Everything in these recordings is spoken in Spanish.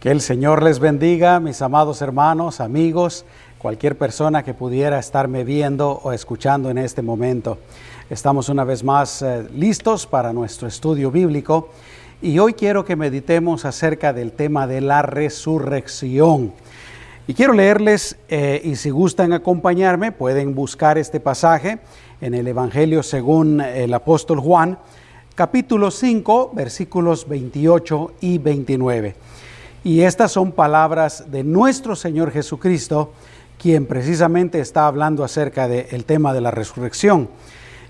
Que el Señor les bendiga, mis amados hermanos, amigos, cualquier persona que pudiera estarme viendo o escuchando en este momento. Estamos una vez más eh, listos para nuestro estudio bíblico y hoy quiero que meditemos acerca del tema de la resurrección. Y quiero leerles, eh, y si gustan acompañarme, pueden buscar este pasaje en el Evangelio según el apóstol Juan, capítulo 5, versículos 28 y 29. Y estas son palabras de nuestro Señor Jesucristo, quien precisamente está hablando acerca del tema de la resurrección.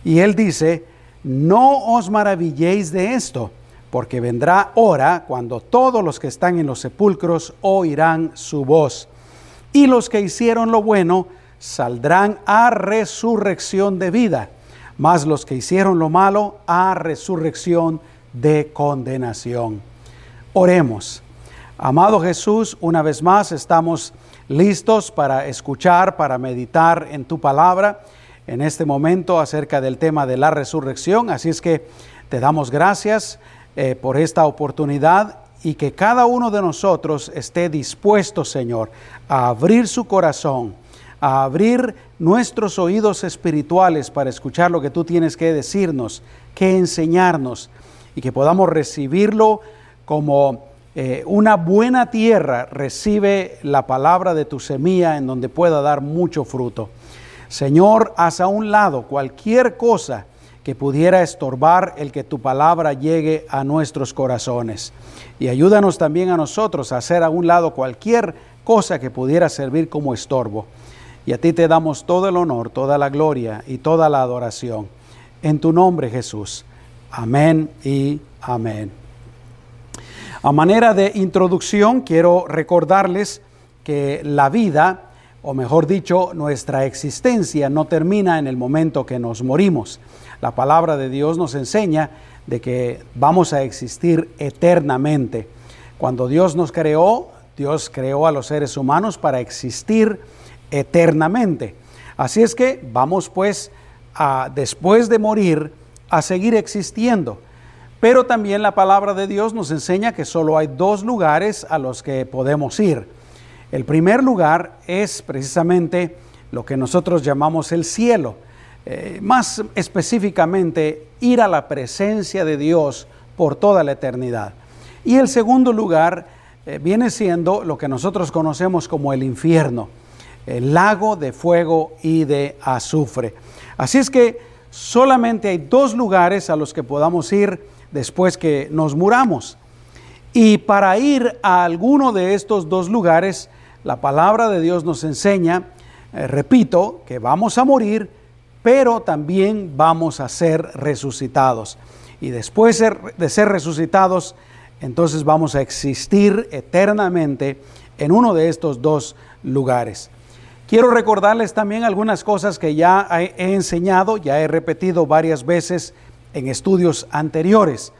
Y él dice, no os maravilléis de esto, porque vendrá hora cuando todos los que están en los sepulcros oirán su voz, y los que hicieron lo bueno saldrán a resurrección de vida, mas los que hicieron lo malo a resurrección de condenación. Oremos. Amado Jesús, una vez más estamos listos para escuchar, para meditar en tu palabra en este momento acerca del tema de la resurrección. Así es que te damos gracias eh, por esta oportunidad y que cada uno de nosotros esté dispuesto, Señor, a abrir su corazón, a abrir nuestros oídos espirituales para escuchar lo que tú tienes que decirnos, que enseñarnos y que podamos recibirlo como eh, una buena tierra recibe la palabra de tu semilla en donde pueda dar mucho fruto. Señor, haz a un lado cualquier cosa que pudiera estorbar el que tu palabra llegue a nuestros corazones. Y ayúdanos también a nosotros a hacer a un lado cualquier cosa que pudiera servir como estorbo. Y a ti te damos todo el honor, toda la gloria y toda la adoración. En tu nombre, Jesús. Amén y amén. A manera de introducción, quiero recordarles que la vida, o mejor dicho, nuestra existencia no termina en el momento que nos morimos. La palabra de Dios nos enseña de que vamos a existir eternamente. Cuando Dios nos creó, Dios creó a los seres humanos para existir eternamente. Así es que vamos pues a, después de morir a seguir existiendo. Pero también la palabra de Dios nos enseña que solo hay dos lugares a los que podemos ir. El primer lugar es precisamente lo que nosotros llamamos el cielo. Eh, más específicamente, ir a la presencia de Dios por toda la eternidad. Y el segundo lugar eh, viene siendo lo que nosotros conocemos como el infierno, el lago de fuego y de azufre. Así es que solamente hay dos lugares a los que podamos ir después que nos muramos. Y para ir a alguno de estos dos lugares, la palabra de Dios nos enseña, eh, repito, que vamos a morir, pero también vamos a ser resucitados. Y después de ser resucitados, entonces vamos a existir eternamente en uno de estos dos lugares. Quiero recordarles también algunas cosas que ya he enseñado, ya he repetido varias veces en estudios anteriores.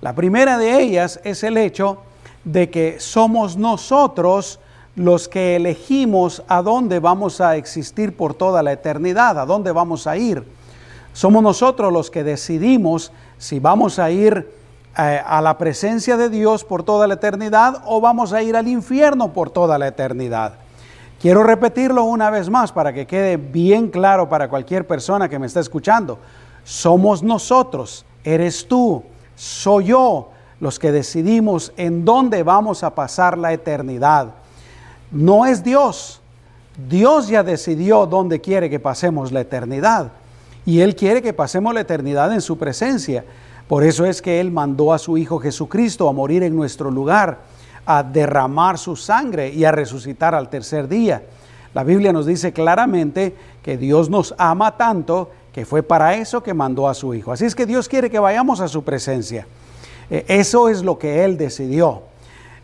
La primera de ellas es el hecho de que somos nosotros los que elegimos a dónde vamos a existir por toda la eternidad, a dónde vamos a ir. Somos nosotros los que decidimos si vamos a ir eh, a la presencia de Dios por toda la eternidad o vamos a ir al infierno por toda la eternidad. Quiero repetirlo una vez más para que quede bien claro para cualquier persona que me está escuchando somos nosotros, eres tú, soy yo los que decidimos en dónde vamos a pasar la eternidad. No es Dios. Dios ya decidió dónde quiere que pasemos la eternidad. Y Él quiere que pasemos la eternidad en su presencia. Por eso es que Él mandó a su Hijo Jesucristo a morir en nuestro lugar, a derramar su sangre y a resucitar al tercer día. La Biblia nos dice claramente que Dios nos ama tanto que fue para eso que mandó a su Hijo. Así es que Dios quiere que vayamos a su presencia. Eh, eso es lo que Él decidió.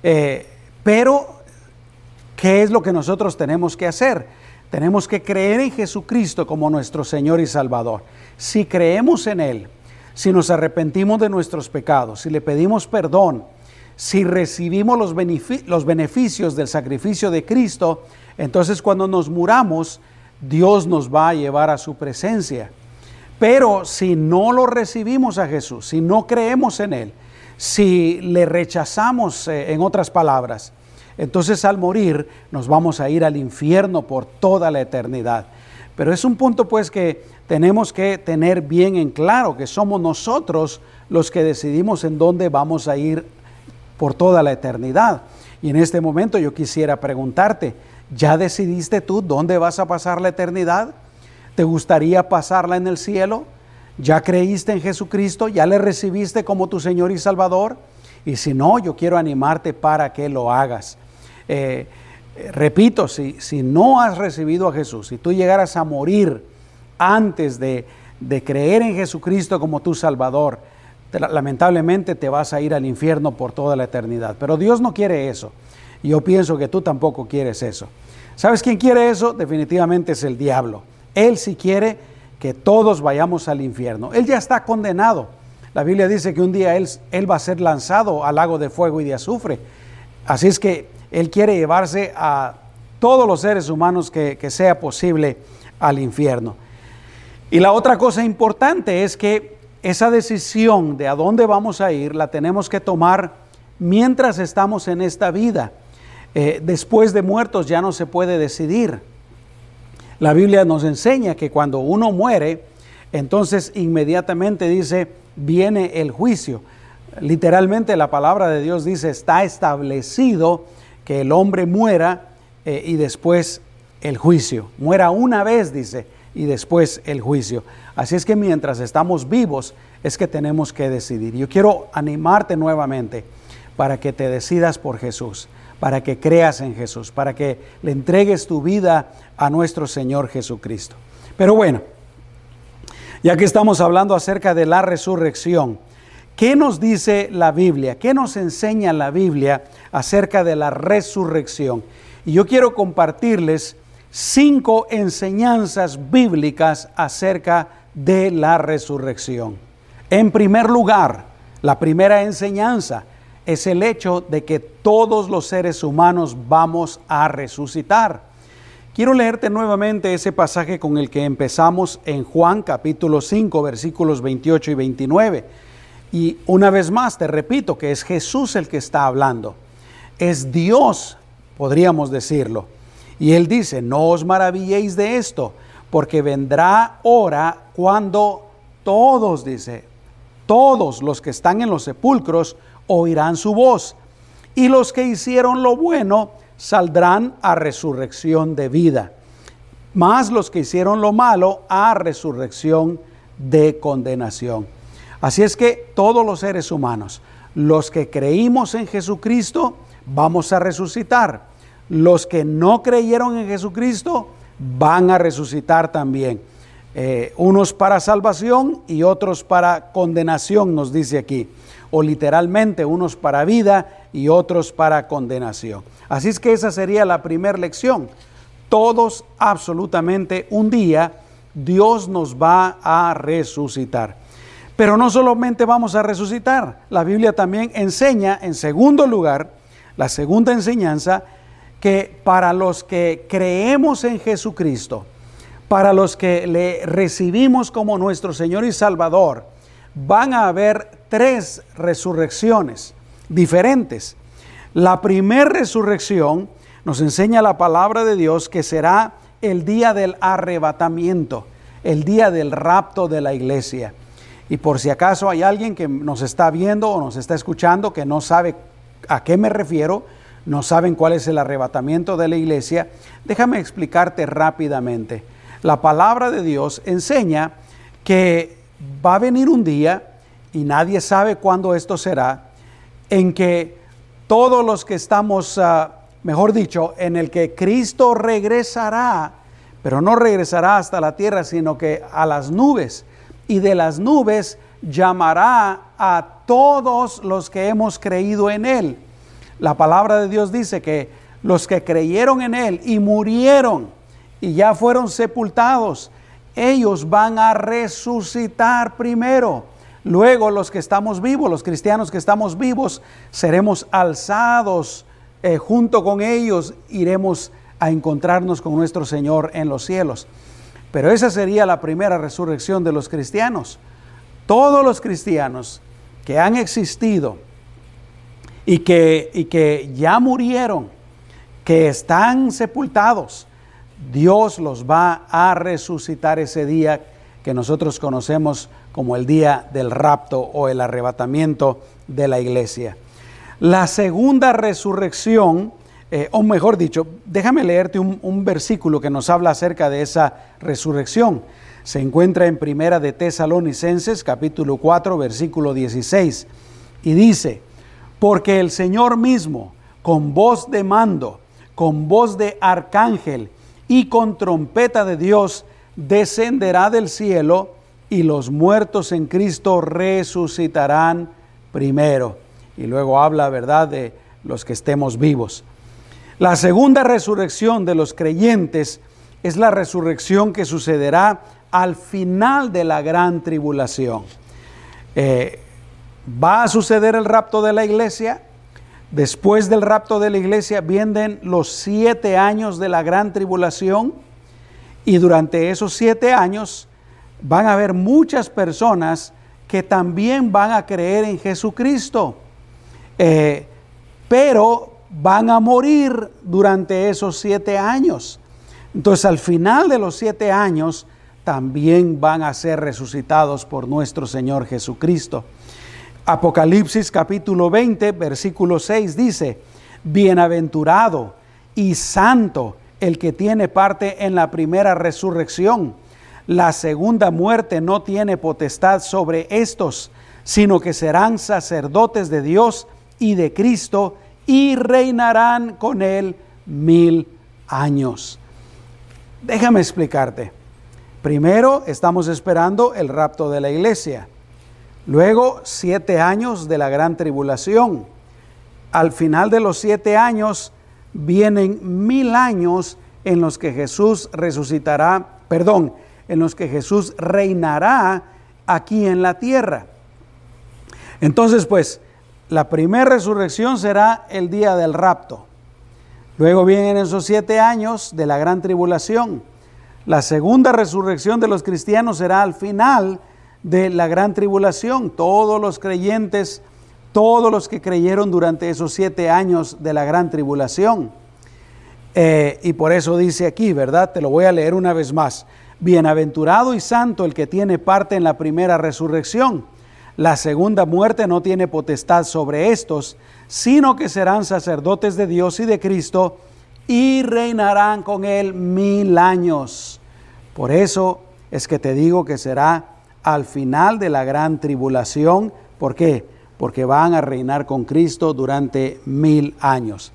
Eh, pero, ¿qué es lo que nosotros tenemos que hacer? Tenemos que creer en Jesucristo como nuestro Señor y Salvador. Si creemos en Él, si nos arrepentimos de nuestros pecados, si le pedimos perdón, si recibimos los, los beneficios del sacrificio de Cristo, entonces cuando nos muramos, Dios nos va a llevar a su presencia. Pero si no lo recibimos a Jesús, si no creemos en Él, si le rechazamos, eh, en otras palabras, entonces al morir nos vamos a ir al infierno por toda la eternidad. Pero es un punto pues que tenemos que tener bien en claro que somos nosotros los que decidimos en dónde vamos a ir por toda la eternidad. Y en este momento yo quisiera preguntarte, ¿ya decidiste tú dónde vas a pasar la eternidad? ¿Te gustaría pasarla en el cielo? ¿Ya creíste en Jesucristo? ¿Ya le recibiste como tu Señor y Salvador? Y si no, yo quiero animarte para que lo hagas. Eh, repito, si, si, no has recibido a Jesús, si tú llegaras a morir antes de, de creer en Jesucristo como tu Salvador, lamentablemente te vas a ir al infierno por toda la eternidad. Pero Dios no quiere eso. Y yo pienso que tú tampoco quieres eso. ¿Sabes quién quiere eso? Definitivamente es el diablo. Él sí quiere que todos vayamos al infierno. Él ya está condenado. La Biblia dice que un día él, va a ser lanzado al lago de fuego y de azufre. Así es que Él quiere llevarse a todos los seres humanos que, que sea posible al infierno. Y la otra cosa importante es que esa decisión de a dónde vamos a ir la tenemos que tomar mientras estamos en esta vida. Eh, después de muertos ya no se puede decidir. La Biblia nos enseña que cuando uno muere, entonces inmediatamente dice, viene el juicio. Literalmente la palabra de Dios dice, está establecido que el hombre muera eh, y después el juicio. Muera una vez, dice, y después el juicio. Así es que mientras estamos vivos es que tenemos que decidir. Yo quiero animarte nuevamente para que te decidas por Jesús, para que creas en Jesús, para que le entregues tu vida a nuestro Señor Jesucristo. Pero bueno, ya que estamos hablando acerca de la resurrección, ¿qué nos dice la Biblia? ¿Qué nos enseña la Biblia acerca de la resurrección? Y yo quiero compartirles cinco enseñanzas bíblicas acerca de la resurrección. En primer lugar, la primera enseñanza es el hecho de que todos los seres humanos vamos a resucitar. Quiero leerte nuevamente ese pasaje con el que empezamos en Juan capítulo 5 versículos 28 y 29. Y una vez más te repito que es Jesús el que está hablando. Es Dios, podríamos decirlo. Y él dice, no os maravilléis de esto, porque vendrá hora cuando todos, dice, todos los que están en los sepulcros oirán su voz, y los que hicieron lo bueno saldrán a resurrección de vida, más los que hicieron lo malo a resurrección de condenación. Así es que todos los seres humanos, los que creímos en Jesucristo, vamos a resucitar los que no creyeron en Jesucristo van a resucitar también. Eh, unos para salvación y otros para condenación, nos dice aquí. O literalmente, unos para vida y otros para condenación. Así es que esa sería la primera lección. Todos absolutamente un día Dios nos va a resucitar. Pero no solamente vamos a resucitar, la Biblia también enseña, en segundo lugar, la segunda enseñanza que para los que creemos en Jesucristo, para los que le recibimos como nuestro Señor y Salvador, van a haber tres resurrecciones diferentes. La primera resurrección nos enseña la palabra de Dios que será el día del arrebatamiento, el día del rapto de la iglesia. Y por si acaso hay alguien que nos está viendo o nos está escuchando que no sabe a qué me refiero, no saben cuál es el arrebatamiento de la iglesia, déjame explicarte rápidamente. La palabra de Dios enseña que va a venir un día, y nadie sabe cuándo esto será, en que todos los que estamos, ah, mejor dicho, en el que Cristo regresará, pero no regresará hasta la tierra, sino que a las nubes, y de las nubes llamará a todos los que hemos creído en Él. La palabra de Dios dice que los que creyeron en Él y murieron y ya fueron sepultados, ellos van a resucitar primero. Luego los que estamos vivos, los cristianos que estamos vivos, seremos alzados eh, junto con ellos, iremos a encontrarnos con nuestro Señor en los cielos. Pero esa sería la primera resurrección de los cristianos. Todos los cristianos que han existido y que, y que ya murieron, que están sepultados, Dios los va a resucitar ese día que nosotros conocemos como el día del rapto o el arrebatamiento de la iglesia. La segunda resurrección, eh, o mejor dicho, déjame leerte un, versículo que nos habla acerca de esa resurrección. Se encuentra en Primera de Tesalonicenses, capítulo 4, versículo 16, y dice, porque el Señor mismo, con voz de mando, con voz de arcángel y con trompeta de Dios, descenderá del cielo y los muertos en Cristo resucitarán primero. Y luego habla, ¿verdad?, de los que estemos vivos. La segunda resurrección de los creyentes es la resurrección que sucederá al final de la gran tribulación. Eh, va a suceder el rapto de la iglesia. Después del rapto de la iglesia vienen los siete años de la gran tribulación y durante esos siete años van a haber muchas personas que también van a creer en Jesucristo, eh, pero van a morir durante esos siete años. Entonces al final de los siete años también van a ser resucitados por nuestro Señor Jesucristo. Apocalipsis capítulo 20, versículo 6 dice, Bienaventurado y santo el que tiene parte en la primera resurrección. La segunda muerte no tiene potestad sobre estos, sino que serán sacerdotes de Dios y de Cristo y reinarán con él mil años. Déjame explicarte. Primero estamos esperando el rapto de la iglesia. Luego siete años de la gran tribulación. Al final de los siete años vienen mil años en los que Jesús resucitará, perdón, en los que Jesús reinará aquí en la tierra. Entonces, pues, la primera resurrección será el día del rapto. Luego vienen esos siete años de la gran tribulación. La segunda resurrección de los cristianos será al final de la gran tribulación. Todos los creyentes todos los que creyeron durante esos siete años de la gran tribulación. Eh, y por eso dice aquí, ¿verdad? Te lo voy a leer una vez más. Bienaventurado y santo el que tiene parte en la primera resurrección. La segunda muerte no tiene potestad sobre estos, sino que serán sacerdotes de Dios y de Cristo y reinarán con él mil años. Por eso es que te digo que será al final de la gran tribulación. ¿Por qué? porque van a reinar con Cristo durante mil años.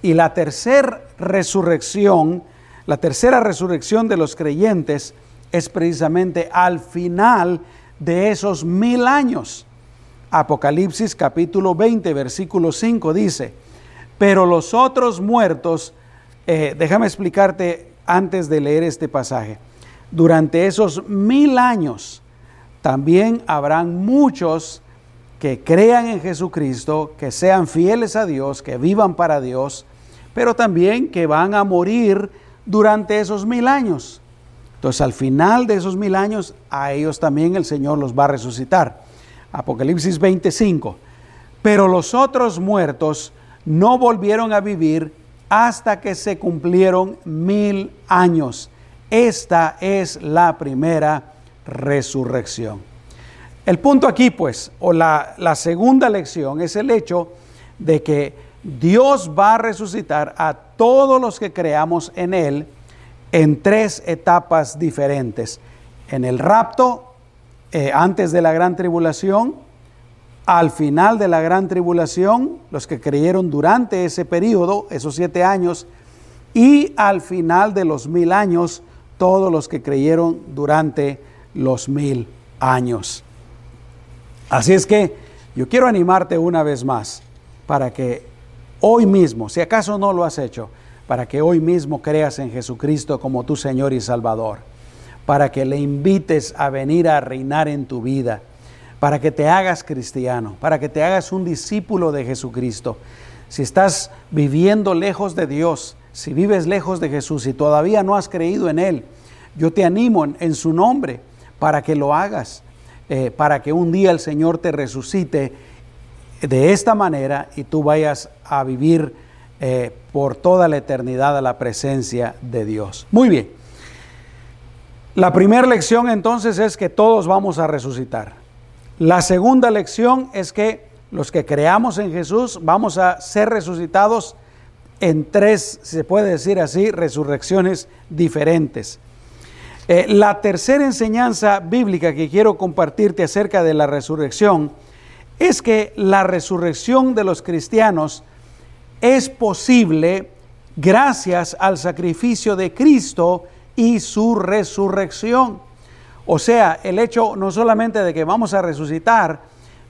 Y la tercera resurrección, la tercera resurrección de los creyentes es precisamente al final de esos mil años. Apocalipsis capítulo 20, versículo 5 dice, pero los otros muertos, eh, déjame explicarte antes de leer este pasaje, durante esos mil años también habrán muchos que crean en Jesucristo, que sean fieles a Dios, que vivan para Dios, pero también que van a morir durante esos mil años. Entonces al final de esos mil años, a ellos también el Señor los va a resucitar. Apocalipsis 25. Pero los otros muertos no volvieron a vivir hasta que se cumplieron mil años. Esta es la primera resurrección. El punto aquí, pues, o la, segunda lección es el hecho de que Dios va a resucitar a todos los que creamos en Él en tres etapas diferentes. En el rapto, eh, antes de la gran tribulación, al final de la gran tribulación, los que creyeron durante ese periodo, esos siete años, y al final de los mil años, todos los que creyeron durante los mil años. Así es que yo quiero animarte una vez más para que hoy mismo, si acaso no lo has hecho, para que hoy mismo creas en Jesucristo como tu Señor y Salvador, para que le invites a venir a reinar en tu vida, para que te hagas cristiano, para que te hagas un discípulo de Jesucristo. Si estás viviendo lejos de Dios, si vives lejos de Jesús y todavía no has creído en Él, yo te animo en, su nombre para que lo hagas, eh, para que un día el Señor te resucite de esta manera y tú vayas a vivir eh, por toda la eternidad a la presencia de Dios. Muy bien. La primera lección entonces es que todos vamos a resucitar. La segunda lección es que los que creamos en Jesús vamos a ser resucitados en tres, se puede decir así, resurrecciones diferentes. Eh, la tercera enseñanza bíblica que quiero compartirte acerca de la resurrección es que la resurrección de los cristianos es posible gracias al sacrificio de Cristo y su resurrección. O sea, el hecho no solamente de que vamos a resucitar,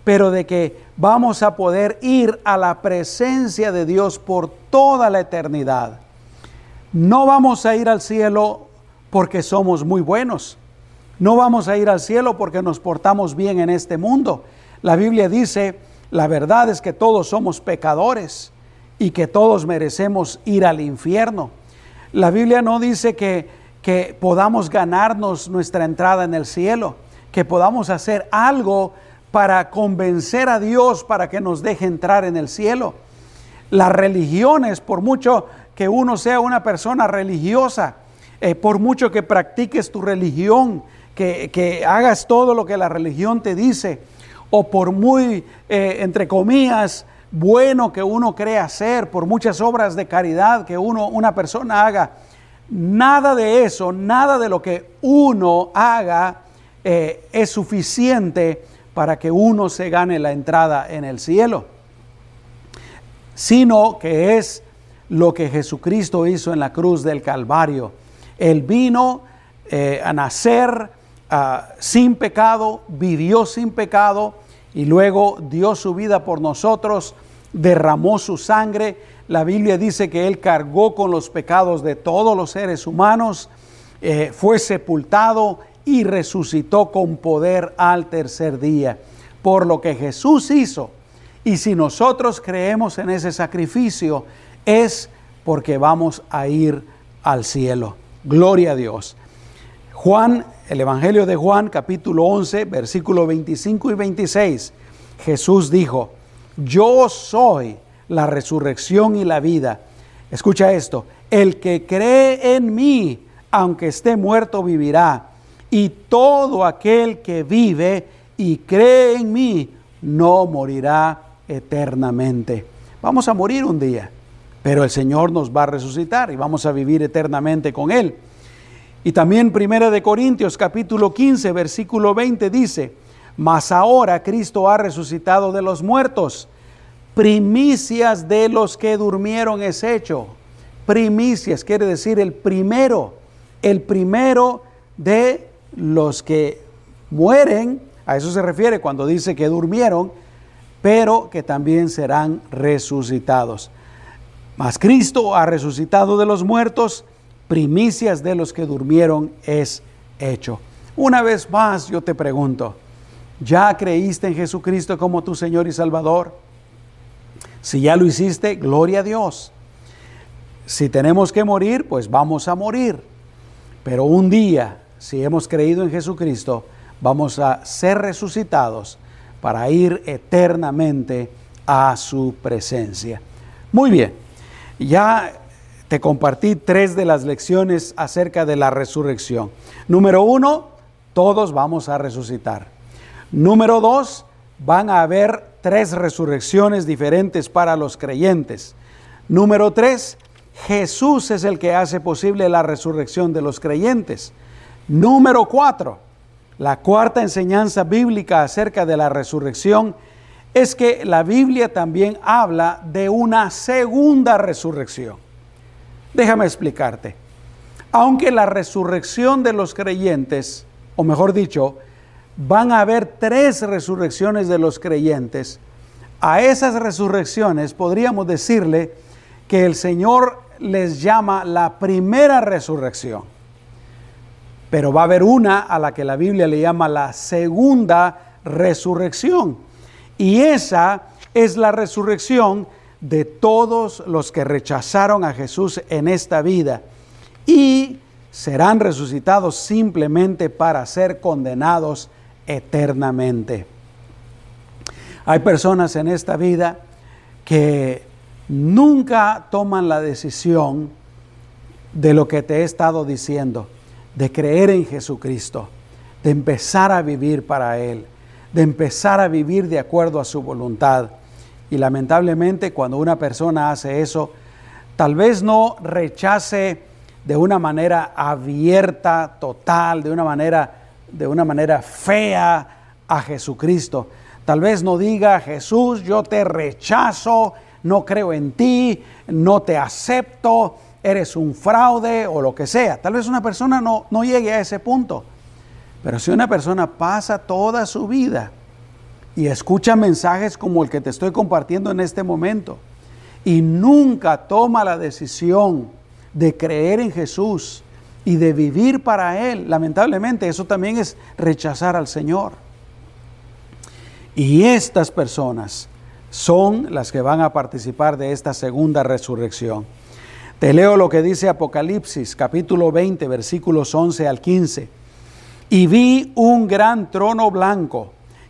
pero de que vamos a poder ir a la presencia de Dios por toda la eternidad. No vamos a ir al cielo porque somos muy buenos. No vamos a ir al cielo porque nos portamos bien en este mundo. La Biblia dice, la verdad es que todos somos pecadores y que todos merecemos ir al infierno. La Biblia no dice que, que podamos ganarnos nuestra entrada en el cielo, que podamos hacer algo para convencer a Dios para que nos deje entrar en el cielo. Las religiones, por mucho que uno sea una persona religiosa, eh, por mucho que practiques tu religión, que, hagas todo lo que la religión te dice, o por muy, eh, entre comillas, bueno que uno cree hacer, por muchas obras de caridad que uno, una persona haga, nada de eso, nada de lo que uno haga eh, es suficiente para que uno se gane la entrada en el cielo, sino que es lo que Jesucristo hizo en la cruz del Calvario. Él vino eh, a nacer ah, sin pecado, vivió sin pecado y luego dio su vida por nosotros, derramó su sangre. La Biblia dice que Él cargó con los pecados de todos los seres humanos, eh, fue sepultado y resucitó con poder al tercer día. Por lo que Jesús hizo, y si nosotros creemos en ese sacrificio, es porque vamos a ir al cielo. Gloria a Dios. Juan, el Evangelio de Juan, capítulo 11, versículo 25 y 26. Jesús dijo, yo soy la resurrección y la vida. Escucha esto, el que cree en mí, aunque esté muerto, vivirá. Y todo aquel que vive y cree en mí, no morirá eternamente. Vamos a morir un día pero el Señor nos va a resucitar y vamos a vivir eternamente con Él. Y también Primera de Corintios capítulo 15 versículo 20 dice, mas ahora Cristo ha resucitado de los muertos, primicias de los que durmieron es hecho. Primicias quiere decir el primero, el primero de los que mueren, a eso se refiere cuando dice que durmieron, pero que también serán resucitados. Mas Cristo ha resucitado de los muertos, primicias de los que durmieron es hecho. Una vez más yo te pregunto, ¿ya creíste en Jesucristo como tu Señor y Salvador? Si ya lo hiciste, gloria a Dios. Si tenemos que morir, pues vamos a morir. Pero un día, si hemos creído en Jesucristo, vamos a ser resucitados para ir eternamente a su presencia. Muy bien. Ya te compartí tres de las lecciones acerca de la resurrección. Número uno, todos vamos a resucitar. Número dos, van a haber tres resurrecciones diferentes para los creyentes. Número tres, Jesús es el que hace posible la resurrección de los creyentes. Número cuatro, la cuarta enseñanza bíblica acerca de la resurrección es que la Biblia también habla de una segunda resurrección. Déjame explicarte. Aunque la resurrección de los creyentes, o mejor dicho, van a haber tres resurrecciones de los creyentes, a esas resurrecciones podríamos decirle que el Señor les llama la primera resurrección. Pero va a haber una a la que la Biblia le llama la segunda resurrección y esa es la resurrección de todos los que rechazaron a Jesús en esta vida y serán resucitados simplemente para ser condenados eternamente. Hay personas en esta vida que nunca toman la decisión de lo que te he estado diciendo, de creer en Jesucristo, de empezar a vivir para Él, de empezar a vivir de acuerdo a su voluntad. Y lamentablemente cuando una persona hace eso, tal vez no rechace de una manera abierta, total, de una manera, de una manera fea a Jesucristo. Tal vez no diga, Jesús, yo te rechazo, no creo en ti, no te acepto, eres un fraude o lo que sea. Tal vez una persona no, no llegue a ese punto. Pero si una persona pasa toda su vida y escucha mensajes como el que te estoy compartiendo en este momento y nunca toma la decisión de creer en Jesús y de vivir para Él, lamentablemente eso también es rechazar al Señor. Y estas personas son las que van a participar de esta segunda resurrección. Te leo lo que dice Apocalipsis capítulo 20 versículos 11 al 15. Y vi un gran trono blanco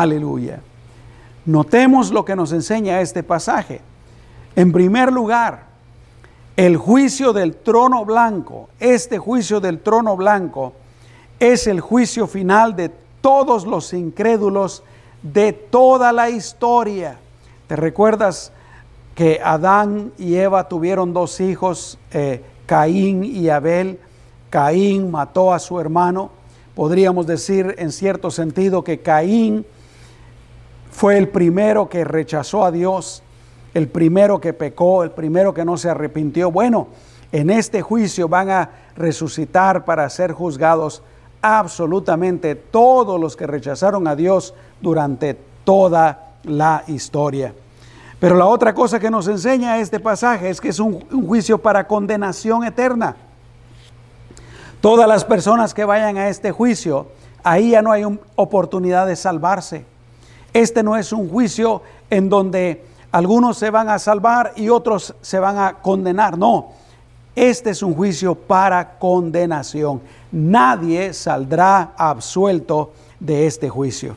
Aleluya. Notemos lo que nos enseña este pasaje. En primer lugar, el juicio del trono blanco, este juicio del trono blanco, es el juicio final de todos los incrédulos de toda la historia. ¿Te recuerdas que Adán y Eva tuvieron dos hijos, eh, Caín y Abel? Caín mató a su hermano. Podríamos decir en cierto sentido que Caín fue el primero que rechazó a Dios, el primero que pecó, el primero que no se arrepintió. Bueno, en este juicio van a resucitar para ser juzgados absolutamente todos los que rechazaron a Dios durante toda la historia. Pero la otra cosa que nos enseña este pasaje es que es un, juicio para condenación eterna. Todas las personas que vayan a este juicio, ahí ya no hay oportunidad de salvarse. Este no es un juicio en donde algunos se van a salvar y otros se van a condenar. No, este es un juicio para condenación nadie saldrá absuelto de este juicio.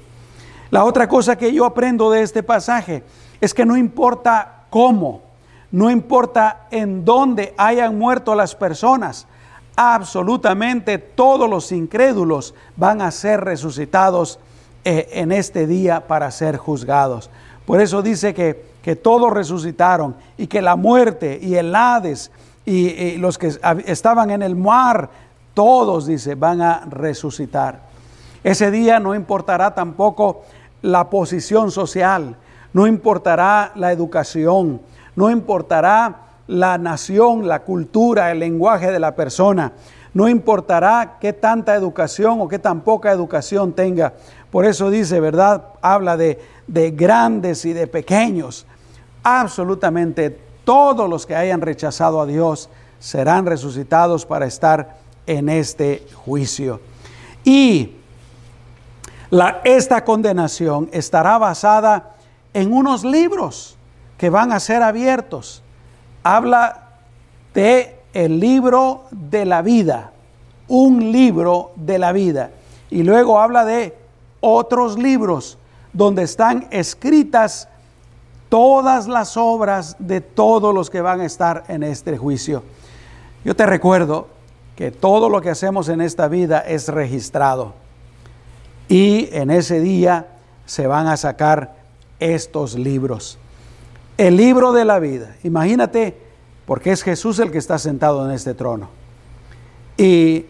La otra cosa que yo aprendo de este pasaje es que no importa cómo, no importa en dónde hayan muerto las personas, absolutamente todos los incrédulos van a ser resucitados eh, en este día para ser juzgados. Por eso dice que, que todos resucitaron y que la muerte y el Hades y los que estaban en el mar todos, dice, van a resucitar. Ese día no importará tampoco la posición social, no importará la educación, no importará la nación, la cultura, el lenguaje de la persona, no importará qué tanta educación o qué tan poca educación tenga. Por eso dice, ¿verdad? Habla de, de grandes y de pequeños. Absolutamente todos los que hayan rechazado a Dios serán resucitados para estar en este juicio. Y esta condenación estará basada en unos libros que van a ser abiertos. Habla de el libro de la vida, un libro de la vida. Y luego habla de otros libros donde están escritas todas las obras de todos los que van a estar en este juicio. Yo te recuerdo que todo lo que hacemos en esta vida es registrado. Y en ese día se van a sacar estos libros. El libro de la vida. Imagínate, porque es Jesús el que está sentado en este trono. Y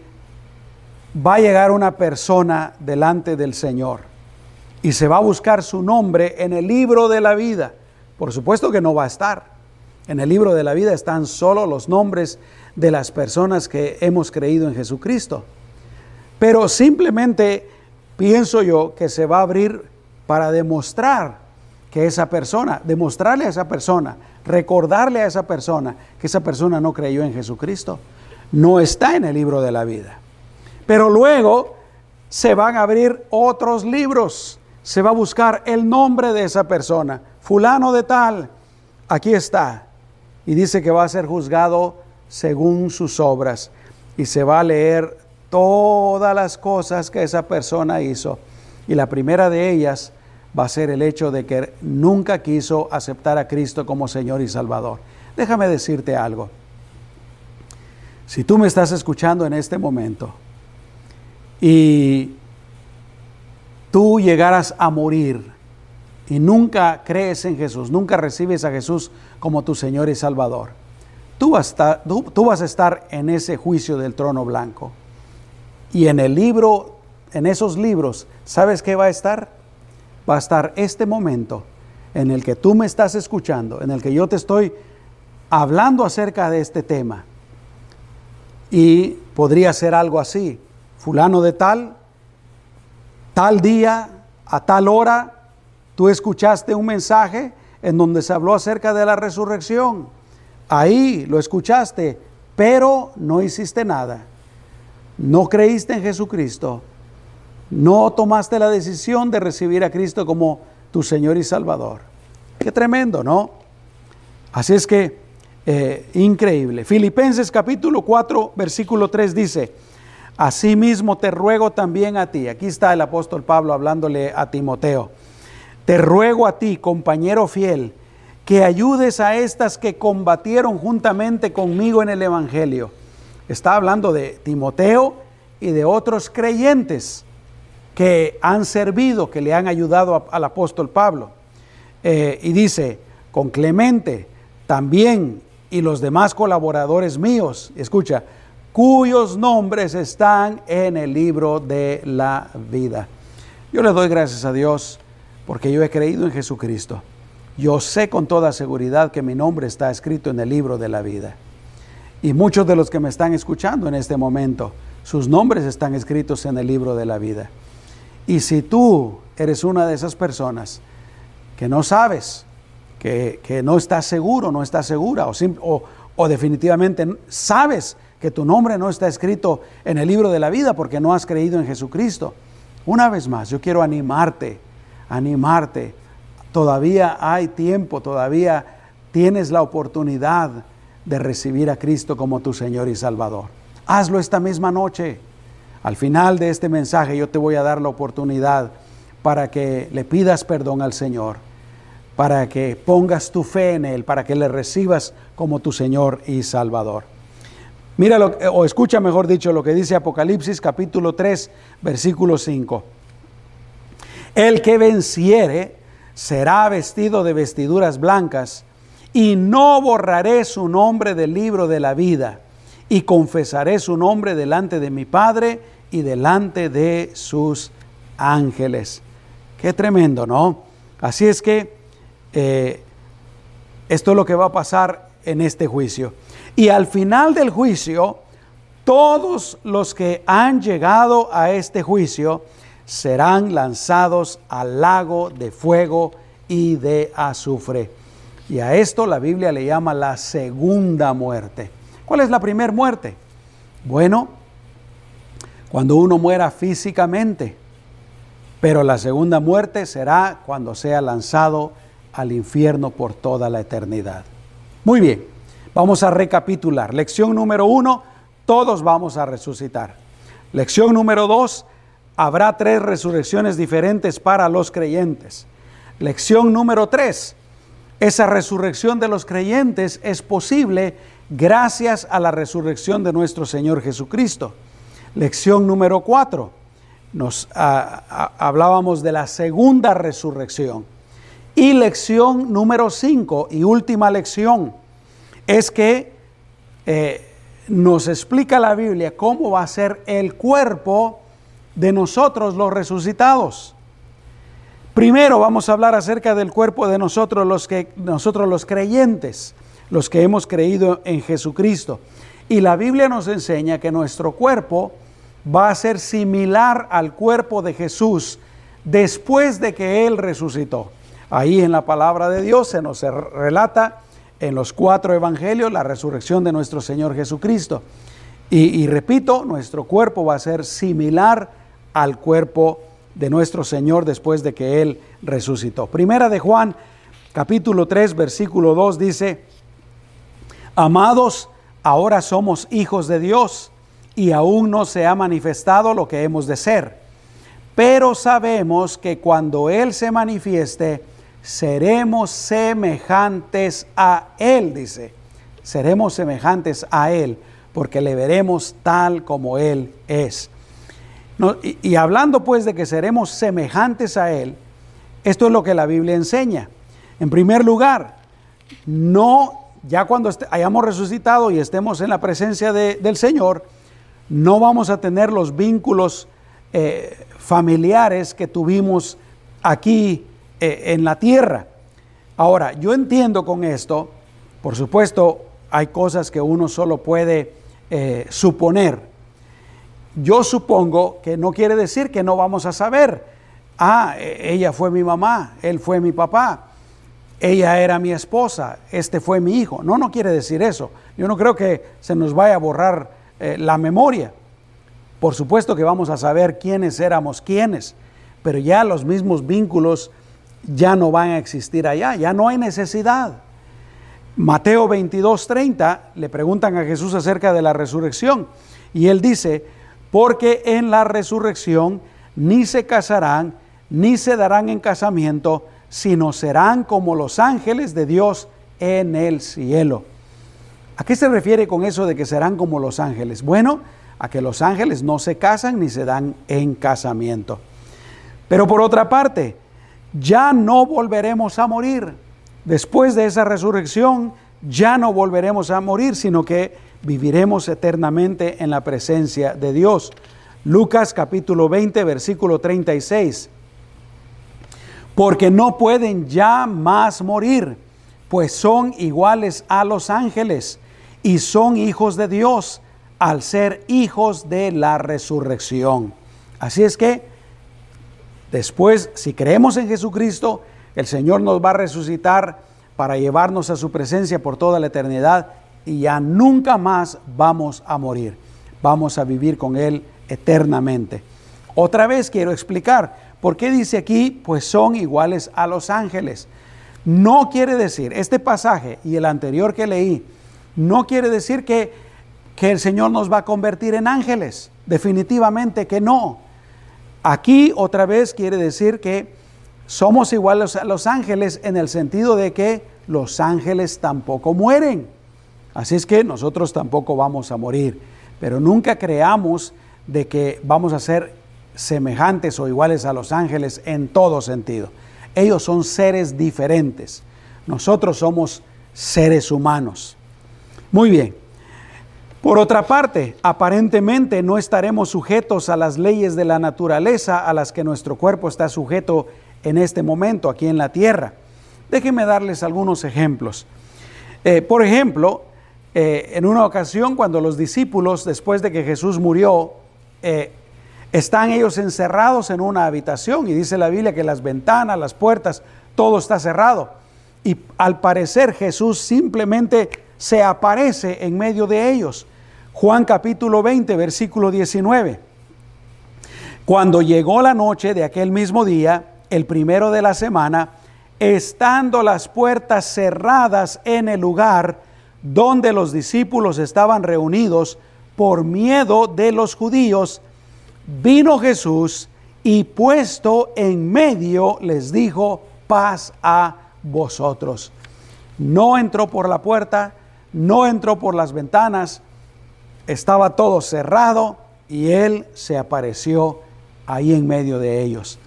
va a llegar una persona delante del Señor y se va a buscar su nombre en el libro de la vida. Por supuesto que no va a estar. En el libro de la vida están solo los nombres de las personas que hemos creído en Jesucristo. Pero simplemente pienso yo que se va a abrir para demostrar que esa persona, demostrarle a esa persona, recordarle a esa persona que esa persona no creyó en Jesucristo, no está en el libro de la vida. Pero luego se van a abrir otros libros, se va a buscar el nombre de esa persona, fulano de tal, aquí está, y dice que va a ser juzgado según sus obras y se va a leer todas las cosas que esa persona hizo. Y la primera de ellas va a ser el hecho de que nunca quiso aceptar a Cristo como Señor y Salvador. Déjame decirte algo. Si tú me estás escuchando en este momento y tú llegaras a morir y nunca crees en Jesús, nunca recibes a Jesús como tu Señor y Salvador, tú vas, a estar, tú, vas a estar en ese juicio del trono blanco. Y en el libro, en esos libros, ¿sabes qué va a estar? Va a estar este momento en el que tú me estás escuchando, en el que yo te estoy hablando acerca de este tema. Y podría ser algo así, fulano de tal, tal día, a tal hora, Tú escuchaste un mensaje en donde se habló acerca de la resurrección. Ahí lo escuchaste, pero no hiciste nada. No creíste en Jesucristo. No tomaste la decisión de recibir a Cristo como tu Señor y Salvador. Qué tremendo, ¿no? Así es que, eh, increíble. Filipenses capítulo 4, versículo 3 dice, Asimismo te ruego también a ti. Aquí está el apóstol Pablo hablándole a Timoteo te ruego a ti, compañero fiel, que ayudes a estas que combatieron juntamente conmigo en el Evangelio. Está hablando de Timoteo y de otros creyentes que han servido, que le han ayudado al apóstol Pablo. Eh, y dice, con Clemente también y los demás colaboradores míos, escucha, cuyos nombres están en el libro de la vida. Yo le doy gracias a Dios porque yo he creído en Jesucristo. Yo sé con toda seguridad que mi nombre está escrito en el libro de la vida. Y muchos de los que me están escuchando en este momento, sus nombres están escritos en el libro de la vida. Y si tú eres una de esas personas que no sabes, que, no estás seguro, no estás segura, o, o definitivamente sabes que tu nombre no está escrito en el libro de la vida porque no has creído en Jesucristo, una vez más, yo quiero animarte animarte. Todavía hay tiempo, todavía tienes la oportunidad de recibir a Cristo como tu Señor y Salvador. Hazlo esta misma noche. Al final de este mensaje yo te voy a dar la oportunidad para que le pidas perdón al Señor, para que pongas tu fe en Él, para que le recibas como tu Señor y Salvador. Mira, o escucha mejor dicho lo que dice Apocalipsis capítulo 3, versículo 5. El que venciere será vestido de vestiduras blancas, y no borraré su nombre del libro de la vida, y confesaré su nombre delante de mi Padre y delante de sus ángeles. Qué tremendo, ¿no? Así es que eh, esto es lo que va a pasar en este juicio. Y al final del juicio, todos los que han llegado a este juicio, serán lanzados al lago de fuego y de azufre. Y a esto la Biblia le llama la segunda muerte. ¿Cuál es la primera muerte? Bueno, cuando uno muera físicamente, pero la segunda muerte será cuando sea lanzado al infierno por toda la eternidad. Muy bien, vamos a recapitular. Lección número uno, todos vamos a resucitar. Lección número dos, habrá tres resurrecciones diferentes para los creyentes. Lección número tres, esa resurrección de los creyentes es posible gracias a la resurrección de nuestro Señor Jesucristo. Lección número cuatro, nos ah, ah, hablábamos de la segunda resurrección. Y lección número 5 y última lección es que eh, nos explica la Biblia cómo va a ser el cuerpo de nosotros los resucitados. Primero vamos a hablar acerca del cuerpo de nosotros los que nosotros los creyentes, los que hemos creído en Jesucristo. Y la Biblia nos enseña que nuestro cuerpo va a ser similar al cuerpo de Jesús después de que él resucitó. Ahí en la palabra de Dios se nos relata en los cuatro evangelios la resurrección de nuestro Señor Jesucristo. Y, repito, nuestro cuerpo va a ser similar al cuerpo de nuestro Señor después de que Él resucitó. Primera de Juan, capítulo 3, versículo 2 dice, Amados, ahora somos hijos de Dios y aún no se ha manifestado lo que hemos de ser. Pero sabemos que cuando Él se manifieste, seremos semejantes a Él, dice. Seremos semejantes a Él, porque le veremos tal como Él es. y, hablando pues de que seremos semejantes a Él, esto es lo que la Biblia enseña. En primer lugar, no, ya cuando hayamos resucitado y estemos en la presencia del Señor, no vamos a tener los vínculos eh, familiares que tuvimos aquí eh, en la tierra. Ahora, yo entiendo con esto, por supuesto, hay cosas que uno solo puede eh, suponer. Yo supongo que no quiere decir que no vamos a saber, ah, e, ella fue mi mamá, él fue mi papá, ella era mi esposa, este fue mi hijo. No, no quiere decir eso. Yo no creo que se nos vaya a borrar eh, la memoria. Por supuesto que vamos a saber quiénes éramos quiénes, pero ya los mismos vínculos ya no van a existir allá, ya no hay necesidad. Mateo 22, 30 le preguntan a Jesús acerca de la resurrección y él dice, porque en la resurrección ni se casarán, ni se darán en casamiento, sino serán como los ángeles de Dios en el cielo. ¿A qué se refiere con eso de que serán como los ángeles? Bueno, a que los ángeles no se casan ni se dan en casamiento. Pero por otra parte, ya no volveremos a morir. Después de esa resurrección, ya no volveremos a morir, sino que viviremos eternamente en la presencia de Dios. Lucas capítulo 20, versículo 36. Porque no pueden ya más morir, pues son iguales a los ángeles y son hijos de Dios al ser hijos de la resurrección. Así es que Después, si creemos en Jesucristo, el Señor nos va a resucitar para llevarnos a su presencia por toda la eternidad y ya nunca más vamos a morir. Vamos a vivir con Él eternamente. Otra vez quiero explicar por qué dice aquí, pues son iguales a los ángeles. No quiere decir, este pasaje y el anterior que leí, no quiere decir que, que el Señor nos va a convertir en ángeles. Definitivamente que no. Aquí otra vez quiere decir que somos iguales a los ángeles en el sentido de que los ángeles tampoco mueren. Así es que nosotros tampoco vamos a morir. Pero nunca creamos de que vamos a ser semejantes o iguales a los ángeles en todo sentido. Ellos son seres diferentes. Nosotros somos seres humanos. Muy bien. Por otra parte, aparentemente no estaremos sujetos a las leyes de la naturaleza a las que nuestro cuerpo está sujeto en este momento aquí en la tierra. Déjenme darles algunos ejemplos. Eh, por ejemplo, eh, en una ocasión cuando los discípulos, después de que Jesús murió, eh, están ellos encerrados en una habitación y dice la Biblia que las ventanas, las puertas, todo está cerrado. Y al parecer Jesús simplemente se aparece en medio de ellos Juan capítulo 20, versículo 19. Cuando llegó la noche de aquel mismo día, el primero de la semana, estando las puertas cerradas en el lugar donde los discípulos estaban reunidos por miedo de los judíos, vino Jesús y puesto en medio les dijo, paz a vosotros. No entró por la puerta, no entró por las ventanas, estaba todo cerrado y Él se apareció ahí en medio de ellos.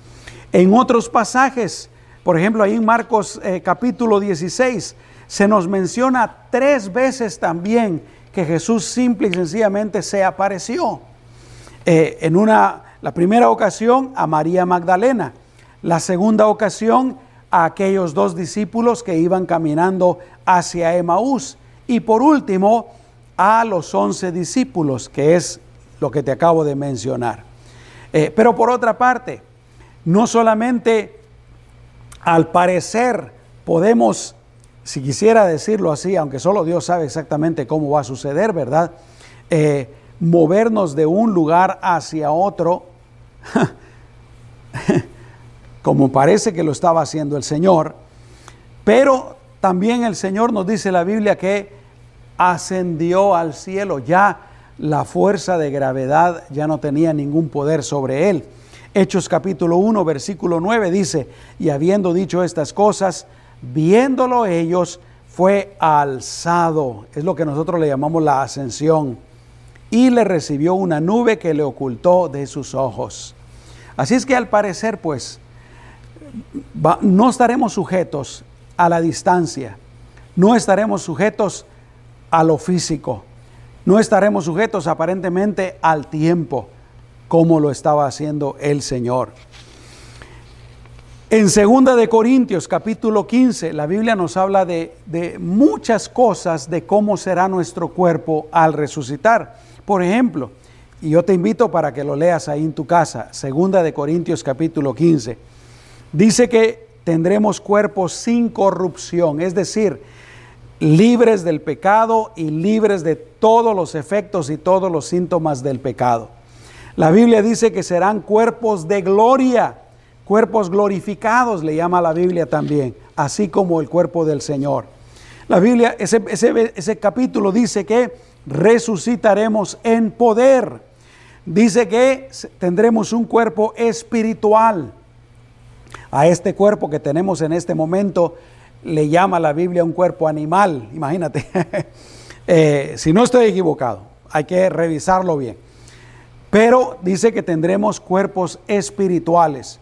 En otros pasajes, Por ejemplo, ahí en Marcos eh, capítulo 16 se nos menciona tres veces también que Jesús simple y sencillamente se apareció. Eh, en una, la primera ocasión a María Magdalena, la segunda ocasión a aquellos dos discípulos que iban caminando hacia Emaús y por último a los once discípulos, que es lo que te acabo de mencionar. Eh, pero por otra parte, no solamente al parecer podemos, si quisiera decirlo así, aunque solo Dios sabe exactamente cómo va a suceder, ¿verdad? Eh, movernos de un lugar hacia otro, como parece que lo estaba haciendo el Señor, pero también el Señor nos dice la Biblia que ascendió al cielo, ya la fuerza de gravedad ya no tenía ningún poder sobre él. Hechos capítulo 1, versículo 9 dice, y habiendo dicho estas cosas, viéndolo ellos, fue alzado. Es lo que nosotros le llamamos la ascensión. Y le recibió una nube que le ocultó de sus ojos. Así es que al parecer, pues, no estaremos sujetos a la distancia, no estaremos sujetos a lo físico, no estaremos sujetos aparentemente al tiempo como lo estaba haciendo el Señor. En segunda de Corintios capítulo 15, la Biblia nos habla de, de, muchas cosas de cómo será nuestro cuerpo al resucitar. Por ejemplo, y yo te invito para que lo leas ahí en tu casa, segunda de Corintios capítulo 15, dice que tendremos cuerpos sin corrupción, es decir, libres del pecado y libres de todos los efectos y todos los síntomas del pecado. La Biblia dice que serán cuerpos de gloria, cuerpos glorificados, le llama la Biblia también, así como el cuerpo del Señor. La Biblia, ese, ese, capítulo dice que resucitaremos en poder. Dice que tendremos un cuerpo espiritual. A este cuerpo que tenemos en este momento le llama la Biblia un cuerpo animal, imagínate. Eh, si no estoy equivocado, hay que revisarlo bien. Pero dice que tendremos cuerpos espirituales.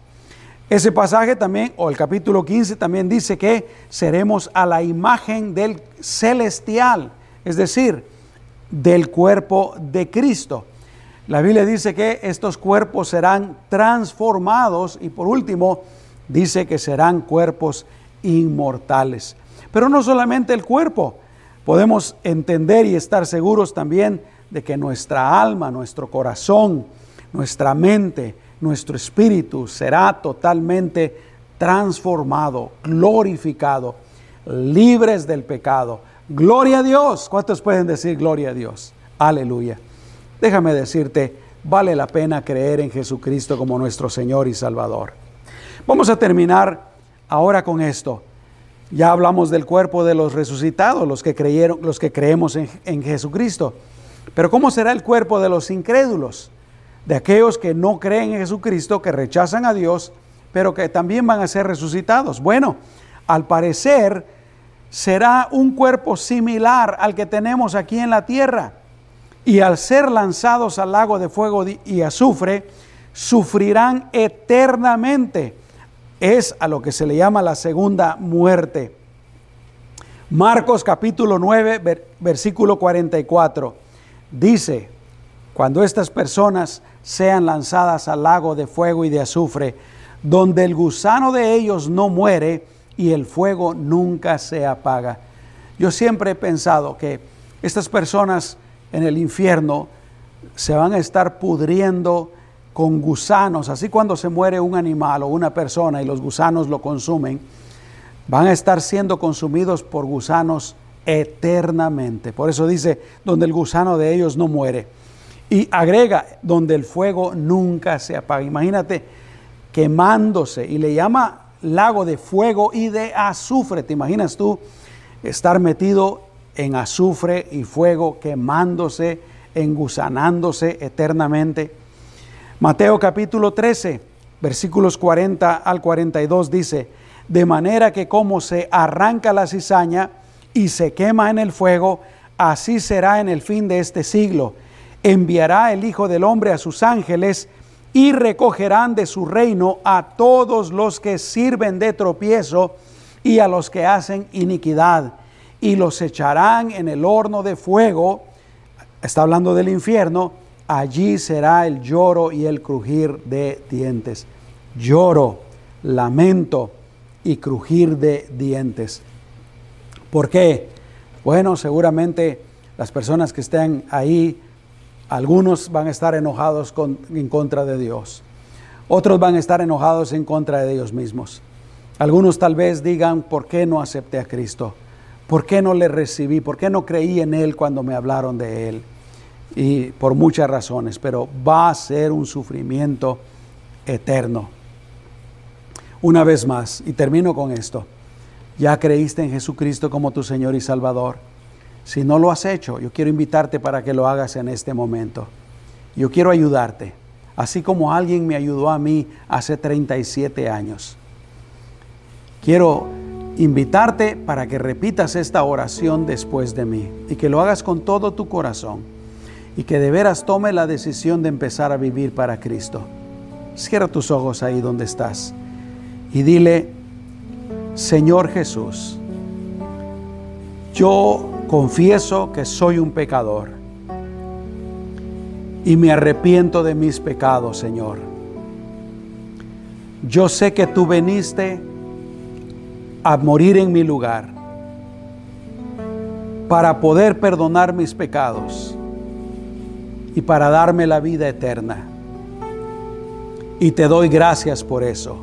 Ese pasaje también, o el capítulo 15 también dice que seremos a la imagen del celestial, es decir, del cuerpo de Cristo. La Biblia dice que estos cuerpos serán transformados y por último dice que serán cuerpos inmortales. Pero no solamente el cuerpo, podemos entender y estar seguros también de que nuestra alma, nuestro corazón, nuestra mente, nuestro espíritu será totalmente transformado, glorificado, libres del pecado. Gloria a Dios. ¿Cuántos pueden decir gloria a Dios? Aleluya. Déjame decirte, vale la pena creer en Jesucristo como nuestro Señor y Salvador. Vamos a terminar ahora con esto. Ya hablamos del cuerpo de los resucitados, los que creyeron, los que creemos en, en Jesucristo. Pero ¿cómo será el cuerpo de los incrédulos? De aquellos que no creen en Jesucristo, que rechazan a Dios, pero que también van a ser resucitados. Bueno, al parecer será un cuerpo similar al que tenemos aquí en la tierra. Y al ser lanzados al lago de fuego y azufre, sufrirán eternamente. Es a lo que se le llama la segunda muerte. Marcos capítulo 9, versículo 44. Dice, cuando estas personas sean lanzadas al lago de fuego y de azufre, donde el gusano de ellos no muere y el fuego nunca se apaga. Yo siempre he pensado que estas personas en el infierno se van a estar pudriendo con gusanos, así cuando se muere un animal o una persona y los gusanos lo consumen, van a estar siendo consumidos por gusanos eternamente. Por eso dice, donde el gusano de ellos no muere. Y agrega, donde el fuego nunca se apaga. Imagínate quemándose y le llama lago de fuego y de azufre. ¿Te imaginas tú estar metido en azufre y fuego, quemándose, engusanándose eternamente? Mateo capítulo 13, versículos 40 al 42 dice, de manera que como se arranca la cizaña, y se quema en el fuego, así será en el fin de este siglo. Enviará el Hijo del Hombre a sus ángeles y recogerán de su reino a todos los que sirven de tropiezo y a los que hacen iniquidad, y los echarán en el horno de fuego, está hablando del infierno, allí será el lloro y el crujir de dientes. Lloro, lamento y crujir de dientes. ¿Por qué? Bueno, seguramente las personas que estén ahí, algunos van a estar enojados en contra de Dios. Otros van a estar enojados en contra de ellos mismos. Algunos tal vez digan, ¿por qué no acepté a Cristo? ¿Por qué no le recibí? ¿Por qué no creí en Él cuando me hablaron de Él? Y por muchas razones, pero va a ser un sufrimiento eterno. Una vez más, y termino con esto, ¿ya creíste en Jesucristo como tu Señor y Salvador? Si no lo has hecho, yo quiero invitarte para que lo hagas en este momento. Yo quiero ayudarte, así como alguien me ayudó a mí hace 37 años. Quiero invitarte para que repitas esta oración después de mí y que lo hagas con todo tu corazón y que de veras tome la decisión de empezar a vivir para Cristo. Cierra tus ojos ahí donde estás y dile, Señor Jesús, yo confieso que soy un pecador y me arrepiento de mis pecados, Señor. Yo sé que tú veniste a morir en mi lugar para poder perdonar mis pecados y para darme la vida eterna. Y te doy gracias por eso.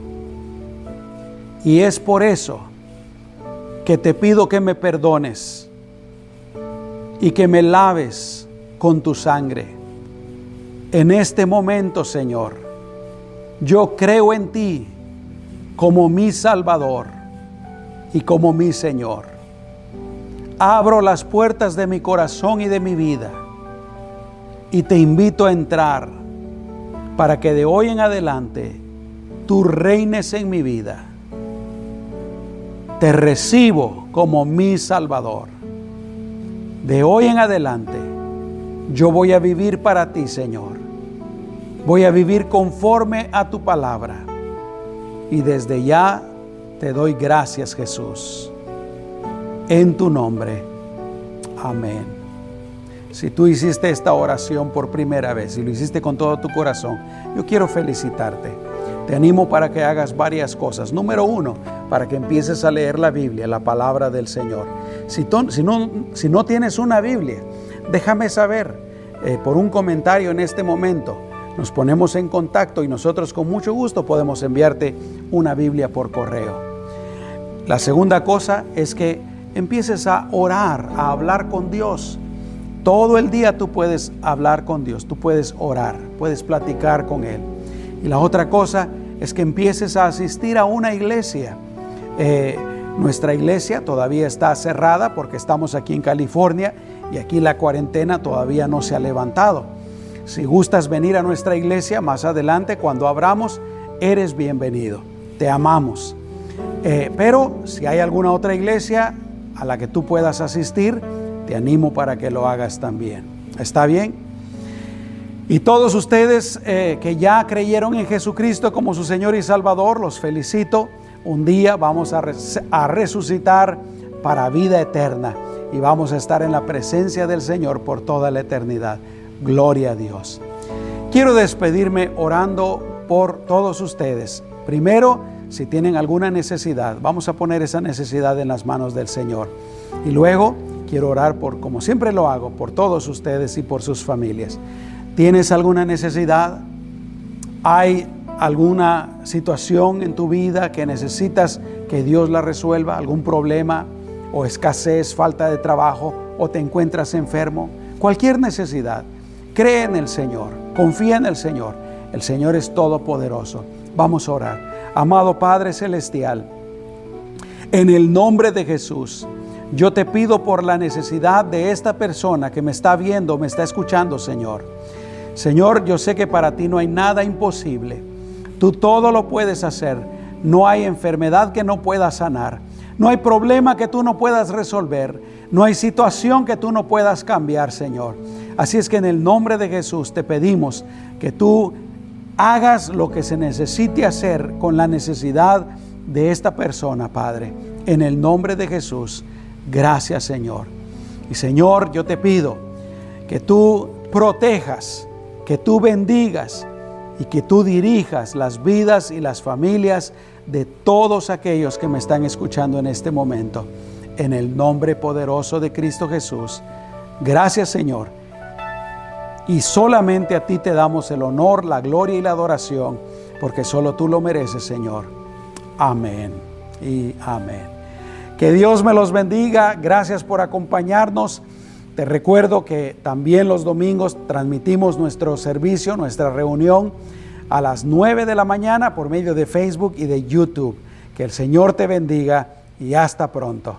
Y es por eso que te pido que me perdones y que me laves con tu sangre. En este momento, Señor, yo creo en ti como mi Salvador y como mi Señor. Abro las puertas de mi corazón y de mi vida y te invito a entrar para que de hoy en adelante tú reines en mi vida te recibo como mi Salvador. De hoy en adelante, yo voy a vivir para ti, Señor. Voy a vivir conforme a tu palabra. Y desde ya te doy gracias, Jesús. En tu nombre. Amén. Si tú hiciste esta oración por primera vez y lo hiciste con todo tu corazón, yo quiero felicitarte te animo para que hagas varias cosas. Número uno, para que empieces a leer la Biblia, la palabra del Señor. Si, no, tienes una Biblia, déjame saber eh, por un comentario en este momento. Nos ponemos en contacto y nosotros con mucho gusto podemos enviarte una Biblia por correo. La segunda cosa es que empieces a orar, a hablar con Dios. Todo el día tú puedes hablar con Dios, tú puedes orar, puedes platicar con Él. Y la otra cosa es que empieces a asistir a una iglesia. Eh, nuestra iglesia todavía está cerrada porque estamos aquí en California y aquí la cuarentena todavía no se ha levantado. Si gustas venir a nuestra iglesia más adelante, cuando abramos, eres bienvenido. Te amamos. Eh, pero si hay alguna otra iglesia a la que tú puedas asistir, te animo para que lo hagas también. ¿Está bien? Y todos ustedes eh, que ya creyeron en Jesucristo como su Señor y Salvador, los felicito. Un día vamos a, a resucitar para vida eterna y vamos a estar en la presencia del Señor por toda la eternidad. Gloria a Dios. Quiero despedirme orando por todos ustedes. Primero, si tienen alguna necesidad, vamos a poner esa necesidad en las manos del Señor. Y luego quiero orar por, como siempre lo hago, por todos ustedes y por sus familias. ¿Tienes alguna necesidad? ¿Hay alguna situación en tu vida que necesitas que Dios la resuelva? ¿Algún problema o escasez, falta de trabajo o te encuentras enfermo? Cualquier necesidad. Cree en el Señor, confía en el Señor. El Señor es todopoderoso. Vamos a orar. Amado Padre Celestial, en el nombre de Jesús, yo te pido por la necesidad de esta persona que me está viendo, me está escuchando, Señor. Señor, yo sé que para ti no hay nada imposible. Tú todo lo puedes hacer. No hay enfermedad que no puedas sanar. No hay problema que tú no puedas resolver. No hay situación que tú no puedas cambiar, Señor. Así es que en el nombre de Jesús te pedimos que tú hagas lo que se necesite hacer con la necesidad de esta persona, Padre. En el nombre de Jesús, gracias Señor. Y Señor, yo te pido que tú protejas, que tú bendigas y que tú dirijas las vidas y las familias de todos aquellos que me están escuchando en este momento. En el nombre poderoso de Cristo Jesús. Gracias Señor. Y solamente a ti te damos el honor, la gloria y la adoración, porque solo tú lo mereces, Señor. Amén y amén. Que Dios me los bendiga. Gracias por acompañarnos. Te recuerdo que también los domingos transmitimos nuestro servicio, nuestra reunión a las 9 de la mañana por medio de Facebook y de YouTube. Que el Señor te bendiga y hasta pronto.